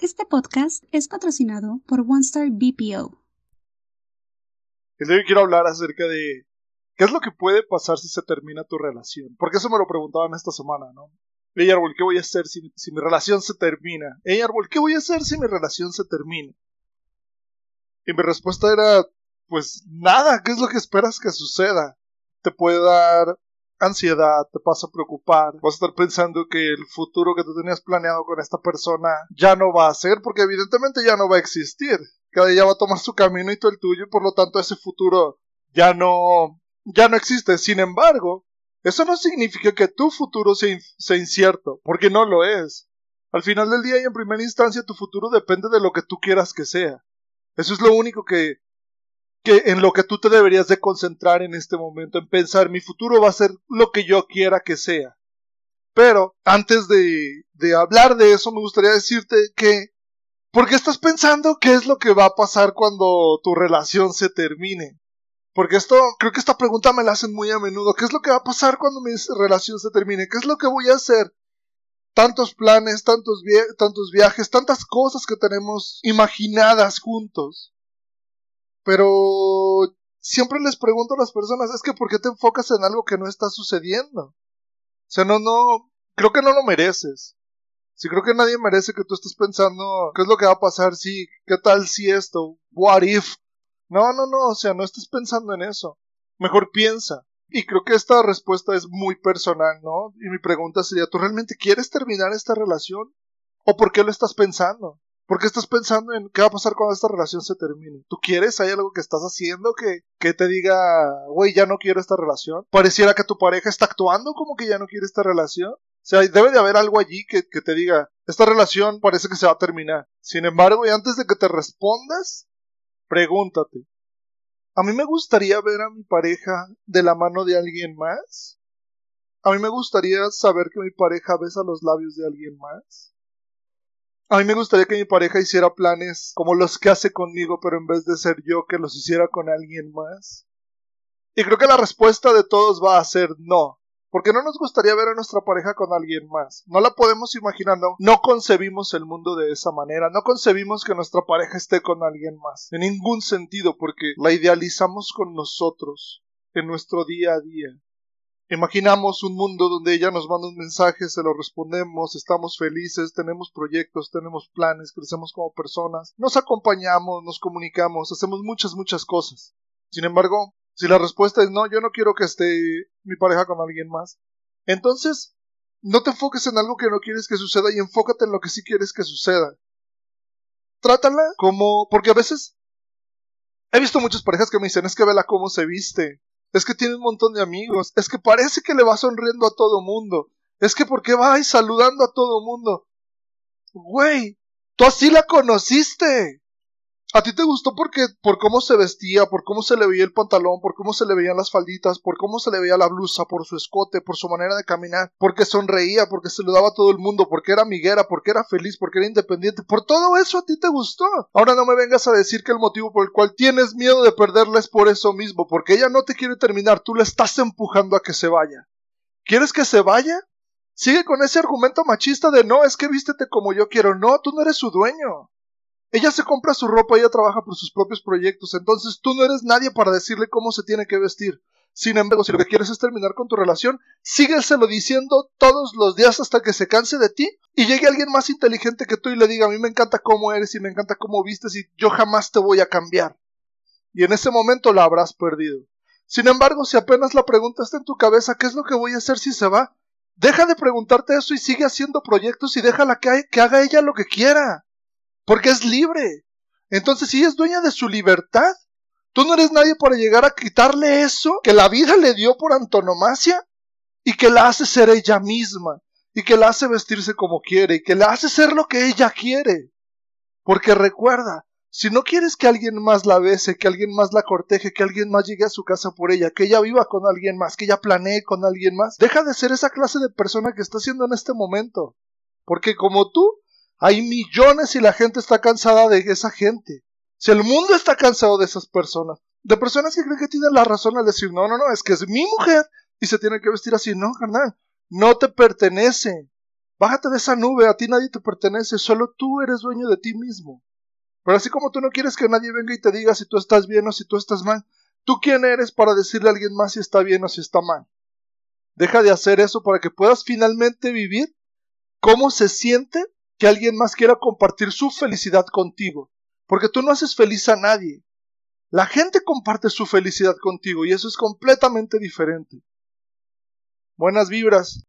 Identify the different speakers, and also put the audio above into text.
Speaker 1: Este podcast es patrocinado por OneStar BPO.
Speaker 2: El día de hoy quiero hablar acerca de qué es lo que puede pasar si se termina tu relación. Porque eso me lo preguntaban esta semana, ¿no? Ey, Árbol, ¿qué voy a hacer si, si mi relación se termina? Ey, Árbol, ¿qué voy a hacer si mi relación se termina? Y mi respuesta era, pues nada, ¿qué es lo que esperas que suceda? Te puede dar ansiedad, te vas a preocupar, vas a estar pensando que el futuro que tú tenías planeado con esta persona ya no va a ser, porque evidentemente ya no va a existir. Cada día va a tomar su camino y tú el tuyo, y por lo tanto ese futuro ya no, ya no existe. Sin embargo, eso no significa que tu futuro sea, sea incierto, porque no lo es. Al final del día y en primera instancia tu futuro depende de lo que tú quieras que sea. Eso es lo único que que en lo que tú te deberías de concentrar en este momento, en pensar mi futuro va a ser lo que yo quiera que sea. Pero antes de, de hablar de eso, me gustaría decirte que, ¿por qué estás pensando qué es lo que va a pasar cuando tu relación se termine? Porque esto, creo que esta pregunta me la hacen muy a menudo. ¿Qué es lo que va a pasar cuando mi relación se termine? ¿Qué es lo que voy a hacer? Tantos planes, tantos, tantos viajes, tantas cosas que tenemos imaginadas juntos. Pero siempre les pregunto a las personas, es que ¿por qué te enfocas en algo que no está sucediendo? O sea, no, no, creo que no lo mereces. Si creo que nadie merece que tú estés pensando, ¿qué es lo que va a pasar si, qué tal si esto, what if? No, no, no, o sea, no estés pensando en eso. Mejor piensa. Y creo que esta respuesta es muy personal, ¿no? Y mi pregunta sería, ¿tú realmente quieres terminar esta relación? ¿O por qué lo estás pensando? ¿Por qué estás pensando en qué va a pasar cuando esta relación se termine? ¿Tú quieres? ¿Hay algo que estás haciendo que, que te diga, güey, ya no quiero esta relación? Pareciera que tu pareja está actuando como que ya no quiere esta relación. O sea, debe de haber algo allí que, que te diga, esta relación parece que se va a terminar. Sin embargo, y antes de que te respondas, pregúntate, ¿a mí me gustaría ver a mi pareja de la mano de alguien más? ¿A mí me gustaría saber que mi pareja besa los labios de alguien más? A mí me gustaría que mi pareja hiciera planes como los que hace conmigo, pero en vez de ser yo que los hiciera con alguien más. Y creo que la respuesta de todos va a ser no, porque no nos gustaría ver a nuestra pareja con alguien más. No la podemos imaginar, no, no concebimos el mundo de esa manera, no concebimos que nuestra pareja esté con alguien más, en ningún sentido, porque la idealizamos con nosotros, en nuestro día a día. Imaginamos un mundo donde ella nos manda un mensaje, se lo respondemos, estamos felices, tenemos proyectos, tenemos planes, crecemos como personas, nos acompañamos, nos comunicamos, hacemos muchas, muchas cosas. Sin embargo, si la respuesta es no, yo no quiero que esté mi pareja con alguien más, entonces no te enfoques en algo que no quieres que suceda y enfócate en lo que sí quieres que suceda. Trátala como, porque a veces he visto muchas parejas que me dicen es que vela cómo se viste, es que tiene un montón de amigos, es que parece que le va sonriendo a todo mundo, es que porque va ahí saludando a todo mundo. Güey, tú así la conociste. A ti te gustó porque por cómo se vestía, por cómo se le veía el pantalón, por cómo se le veían las falditas, por cómo se le veía la blusa, por su escote, por su manera de caminar, porque sonreía, porque saludaba a todo el mundo, porque era amiguera, porque era feliz, porque era independiente. Por todo eso a ti te gustó. Ahora no me vengas a decir que el motivo por el cual tienes miedo de perderla es por eso mismo, porque ella no te quiere terminar, tú la estás empujando a que se vaya. ¿Quieres que se vaya? Sigue con ese argumento machista de no, es que vístete como yo quiero. No, tú no eres su dueño. Ella se compra su ropa, ella trabaja por sus propios proyectos, entonces tú no eres nadie para decirle cómo se tiene que vestir. Sin embargo, si lo que quieres es terminar con tu relación, sígueselo diciendo todos los días hasta que se canse de ti y llegue alguien más inteligente que tú y le diga, a mí me encanta cómo eres y me encanta cómo vistes y yo jamás te voy a cambiar. Y en ese momento la habrás perdido. Sin embargo, si apenas la pregunta está en tu cabeza, ¿qué es lo que voy a hacer si se va? Deja de preguntarte eso y sigue haciendo proyectos y déjala que, que haga ella lo que quiera porque es libre. Entonces, si es dueña de su libertad, tú no eres nadie para llegar a quitarle eso que la vida le dio por antonomasia y que la hace ser ella misma y que la hace vestirse como quiere y que la hace ser lo que ella quiere. Porque recuerda, si no quieres que alguien más la bese, que alguien más la corteje, que alguien más llegue a su casa por ella, que ella viva con alguien más, que ella planee con alguien más, deja de ser esa clase de persona que está siendo en este momento. Porque como tú, hay millones y la gente está cansada de esa gente. Si el mundo está cansado de esas personas, de personas que creen que tienen la razón al decir, no, no, no, es que es mi mujer y se tiene que vestir así. No, carnal, no te pertenece. Bájate de esa nube, a ti nadie te pertenece, solo tú eres dueño de ti mismo. Pero así como tú no quieres que nadie venga y te diga si tú estás bien o si tú estás mal, ¿tú quién eres para decirle a alguien más si está bien o si está mal? Deja de hacer eso para que puedas finalmente vivir cómo se siente que alguien más quiera compartir su felicidad contigo. Porque tú no haces feliz a nadie. La gente comparte su felicidad contigo y eso es completamente diferente. Buenas vibras.